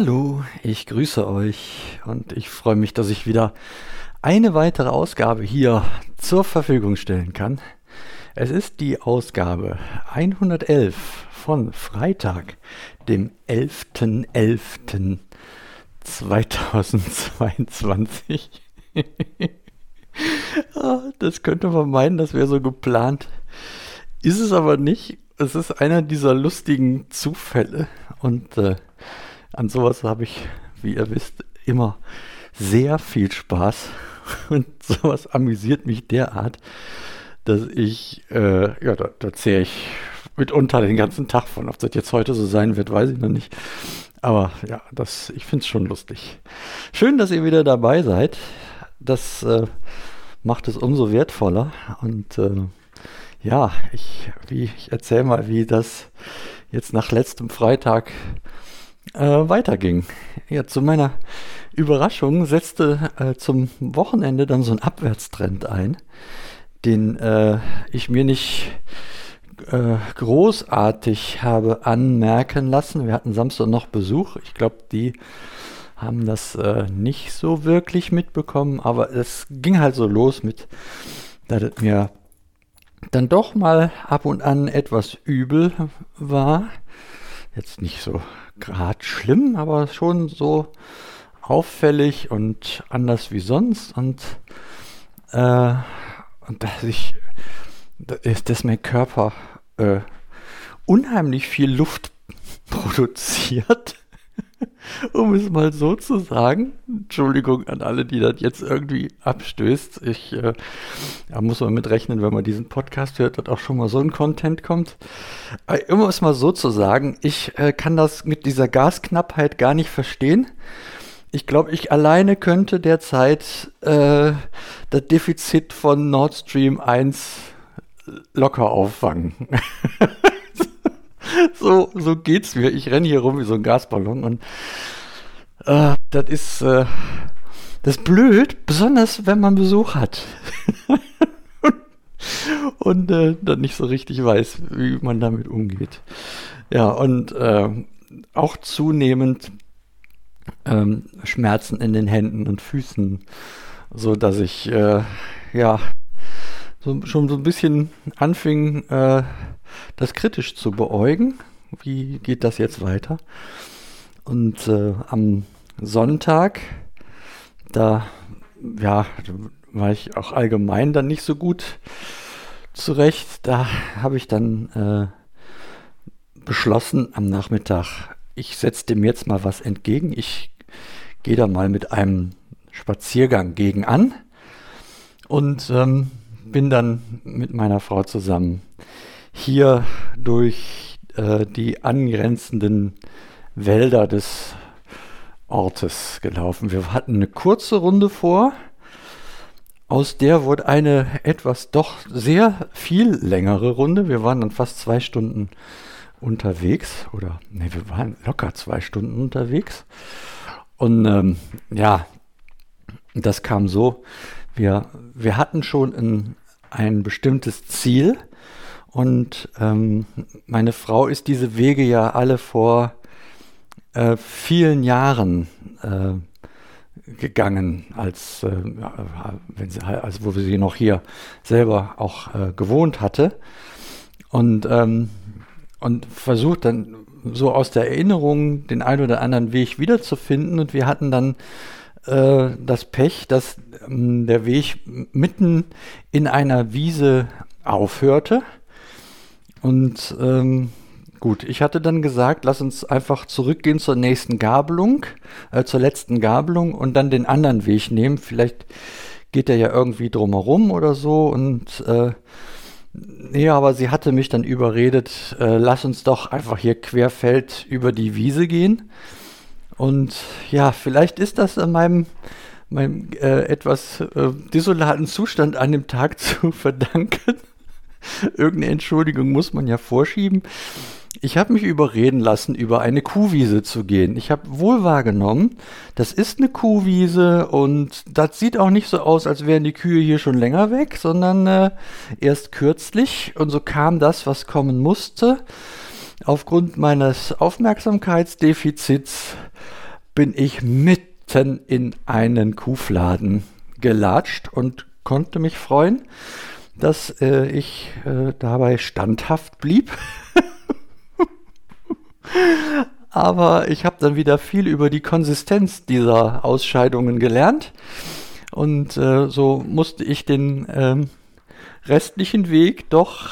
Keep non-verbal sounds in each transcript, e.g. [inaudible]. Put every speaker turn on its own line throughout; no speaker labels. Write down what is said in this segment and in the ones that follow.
Hallo, ich grüße euch und ich freue mich, dass ich wieder eine weitere Ausgabe hier zur Verfügung stellen kann. Es ist die Ausgabe 111 von Freitag, dem 11.11.2022. [laughs] Ah, das könnte man meinen, das wäre so geplant. Ist es aber nicht. Es ist einer dieser lustigen Zufälle und äh, an sowas habe ich, wie ihr wisst, immer sehr viel Spaß. [laughs] Und sowas amüsiert mich derart, dass ich, äh, ja, da, da zähre ich mitunter den ganzen Tag von. Ob das jetzt heute so sein wird, weiß ich noch nicht. Aber ja, das, ich finde es schon lustig. Schön, dass ihr wieder dabei seid. Das äh, macht es umso wertvoller. Und äh, ja, ich, ich erzähle mal, wie das jetzt nach letztem Freitag äh, weiterging. Ja, zu meiner Überraschung setzte äh, zum Wochenende dann so ein Abwärtstrend ein, den äh, ich mir nicht äh, großartig habe anmerken lassen. Wir hatten Samstag noch Besuch. Ich glaube, die haben das äh, nicht so wirklich mitbekommen, aber es ging halt so los mit, dass es mir dann doch mal ab und an etwas übel war. Jetzt nicht so gerade schlimm, aber schon so auffällig und anders wie sonst. Und, äh, und dass ich, dass mein Körper äh, unheimlich viel Luft [laughs] produziert. Um es mal so zu sagen. Entschuldigung an alle, die das jetzt irgendwie abstößt. Ich, äh, da muss man mit rechnen, wenn man diesen Podcast hört, dass auch schon mal so ein Content kommt. Äh, um es mal so zu sagen, ich äh, kann das mit dieser Gasknappheit gar nicht verstehen. Ich glaube, ich alleine könnte derzeit äh, das Defizit von Nord Stream 1 locker auffangen. [laughs] [laughs] so, so geht's mir. Ich renne hier rum wie so ein Gasballon und äh, das ist äh, das blöd, besonders wenn man Besuch hat. [laughs] und äh, dann nicht so richtig weiß, wie man damit umgeht. Ja, und äh, auch zunehmend ähm, Schmerzen in den Händen und Füßen, so dass ich äh, ja so, schon so ein bisschen anfing, äh, das kritisch zu beäugen. Wie geht das jetzt weiter? Und äh, am Sonntag, da ja, war ich auch allgemein dann nicht so gut zurecht. Da habe ich dann äh, beschlossen am Nachmittag, ich setze dem jetzt mal was entgegen. Ich gehe da mal mit einem Spaziergang gegen an und ähm, bin dann mit meiner Frau zusammen hier durch äh, die angrenzenden Wälder des Ortes gelaufen. Wir hatten eine kurze Runde vor, aus der wurde eine etwas doch sehr viel längere Runde. Wir waren dann fast zwei Stunden unterwegs oder ne, wir waren locker zwei Stunden unterwegs. Und ähm, ja, das kam so, wir, wir hatten schon ein, ein bestimmtes Ziel und ähm, meine Frau ist diese Wege ja alle vor äh, vielen Jahren äh, gegangen, als, äh, wenn sie, also wo sie noch hier selber auch äh, gewohnt hatte. Und, ähm, und versucht dann so aus der Erinnerung den einen oder anderen Weg wiederzufinden. Und wir hatten dann äh, das Pech, dass ähm, der Weg mitten in einer Wiese aufhörte. Und ähm, gut, ich hatte dann gesagt, lass uns einfach zurückgehen zur nächsten Gabelung, äh, zur letzten Gabelung und dann den anderen Weg nehmen. Vielleicht geht der ja irgendwie drumherum oder so. Und äh, ja, aber sie hatte mich dann überredet, äh, lass uns doch einfach hier querfeld über die Wiese gehen. Und ja, vielleicht ist das an meinem, meinem äh, etwas äh, desolaten Zustand an dem Tag [laughs] zu verdanken. [laughs] Irgendeine Entschuldigung muss man ja vorschieben. Ich habe mich überreden lassen, über eine Kuhwiese zu gehen. Ich habe wohl wahrgenommen, das ist eine Kuhwiese und das sieht auch nicht so aus, als wären die Kühe hier schon länger weg, sondern äh, erst kürzlich. Und so kam das, was kommen musste. Aufgrund meines Aufmerksamkeitsdefizits bin ich mitten in einen Kuhfladen gelatscht und konnte mich freuen, dass äh, ich äh, dabei standhaft blieb. [laughs] Aber ich habe dann wieder viel über die Konsistenz dieser Ausscheidungen gelernt. Und äh, so musste ich den ähm, restlichen Weg doch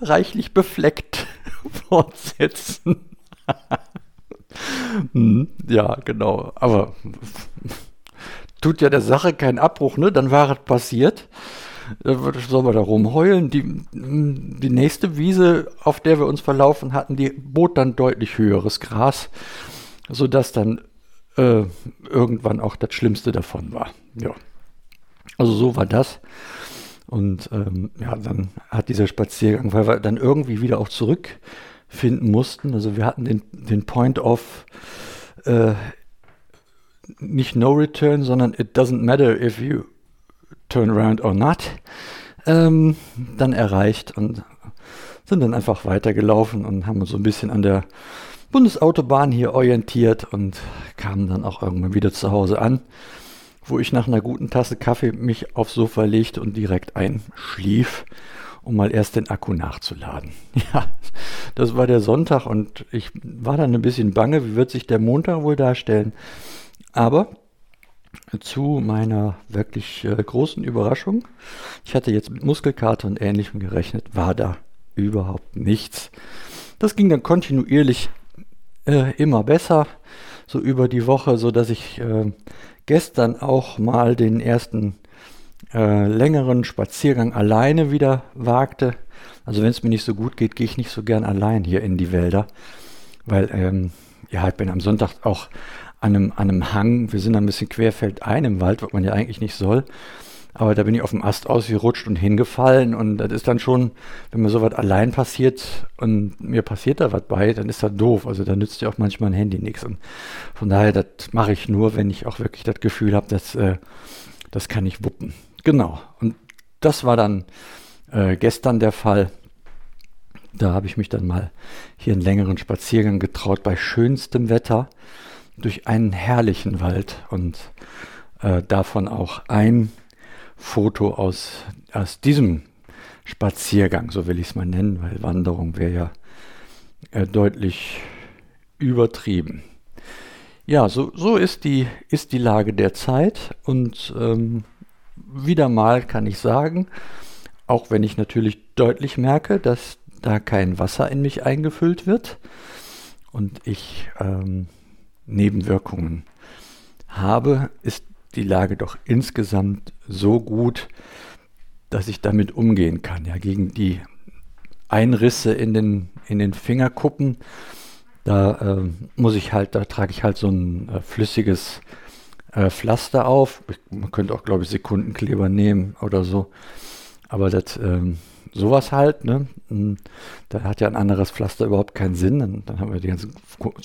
reichlich befleckt [laughs] fortsetzen. [laughs] hm, ja, genau. Aber tut ja der Sache keinen Abbruch, ne? Dann war es passiert. Sollen wir da rumheulen? Die, die nächste Wiese, auf der wir uns verlaufen hatten, die bot dann deutlich höheres Gras, sodass dann äh, irgendwann auch das Schlimmste davon war. Ja. Also so war das. Und ähm, ja, dann hat dieser Spaziergang, weil wir dann irgendwie wieder auch zurückfinden mussten. Also wir hatten den, den Point of äh, nicht No Return, sondern It doesn't matter if you turn around or not, ähm, dann erreicht und sind dann einfach weitergelaufen und haben uns so ein bisschen an der Bundesautobahn hier orientiert und kamen dann auch irgendwann wieder zu Hause an wo ich nach einer guten Tasse Kaffee mich aufs Sofa legte und direkt einschlief, um mal erst den Akku nachzuladen. [laughs] Ja, das war der Sonntag und ich war dann ein bisschen bange, wie wird sich der Montag wohl darstellen. Aber zu meiner wirklich äh, großen Überraschung, ich hatte jetzt mit Muskelkater und ähnlichem gerechnet, war da überhaupt nichts. Das ging dann kontinuierlich äh, immer besser, so über die Woche, so dass ich äh, gestern auch mal den ersten äh, längeren Spaziergang alleine wieder wagte. Also wenn es mir nicht so gut geht, gehe ich nicht so gern allein hier in die Wälder, weil ähm, ja, ich bin am Sonntag auch an einem, an einem Hang. Wir sind ein bisschen querfeld ein im Wald, was man ja eigentlich nicht soll. Aber da bin ich auf dem Ast ausgerutscht und hingefallen und das ist dann schon, wenn mir sowas allein passiert und mir passiert da was bei, dann ist das doof. Also da nützt ja auch manchmal ein Handy nichts. Und von daher, das mache ich nur, wenn ich auch wirklich das Gefühl habe, dass äh, das kann ich wuppen. Genau. Und das war dann äh, gestern der Fall. Da habe ich mich dann mal hier einen längeren Spaziergang getraut bei schönstem Wetter durch einen herrlichen Wald und äh, davon auch ein Foto aus, aus diesem Spaziergang, so will ich es mal nennen, weil Wanderung wäre ja äh, deutlich übertrieben. Ja, so, so ist, die, ist die Lage der Zeit und ähm, wieder mal kann ich sagen, auch wenn ich natürlich deutlich merke, dass da kein Wasser in mich eingefüllt wird und ich ähm, Nebenwirkungen habe, ist die Lage doch insgesamt so gut, dass ich damit umgehen kann. Ja, gegen die Einrisse in den, in den Fingerkuppen, da äh, muss ich halt, da trage ich halt so ein äh, flüssiges äh, Pflaster auf. Man könnte auch, glaube ich, Sekundenkleber nehmen oder so. Aber das, ähm, sowas halt, ne? Hm, da hat ja ein anderes Pflaster überhaupt keinen Sinn. Dann, dann haben wir die ganzen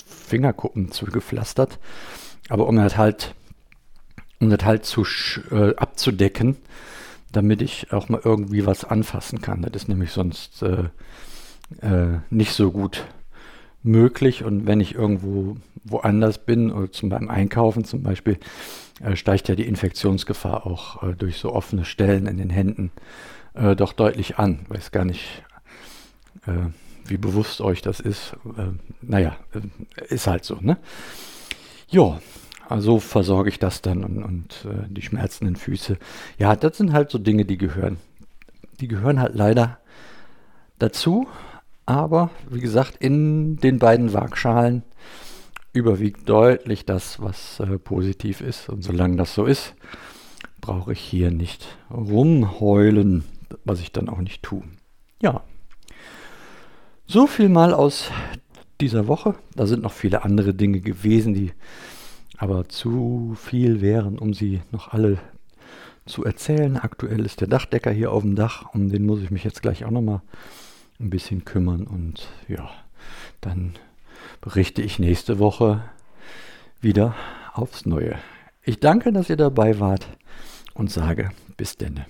Fingerkuppen zugepflastert. Aber um das halt um das halt zu, äh, abzudecken, damit ich auch mal irgendwie was anfassen kann. Das ist nämlich sonst äh, äh, nicht so gut möglich. Und wenn ich irgendwo woanders bin, oder zum beim Einkaufen zum Beispiel, äh, steigt ja die Infektionsgefahr auch äh, durch so offene Stellen in den Händen äh, doch deutlich an. Weiß gar nicht, wie bewusst euch das ist. naja, ist halt so, ne? Ja, also versorge ich das dann und, und äh, die schmerzenden Füße. Ja, das sind halt so Dinge, die gehören. Die gehören halt leider dazu. Aber wie gesagt, in den beiden Waagschalen überwiegt deutlich das, was äh, positiv ist. Und solange das so ist, brauche ich hier nicht rumheulen, was ich dann auch nicht tue. Ja. So viel mal aus dieser Woche. Da sind noch viele andere Dinge gewesen, die aber zu viel wären, um sie noch alle zu erzählen. Aktuell ist der Dachdecker hier auf dem Dach, um den muss ich mich jetzt gleich auch nochmal ein bisschen kümmern und ja, dann berichte ich nächste Woche wieder aufs Neue. Ich danke, dass ihr dabei wart und sage bis denne.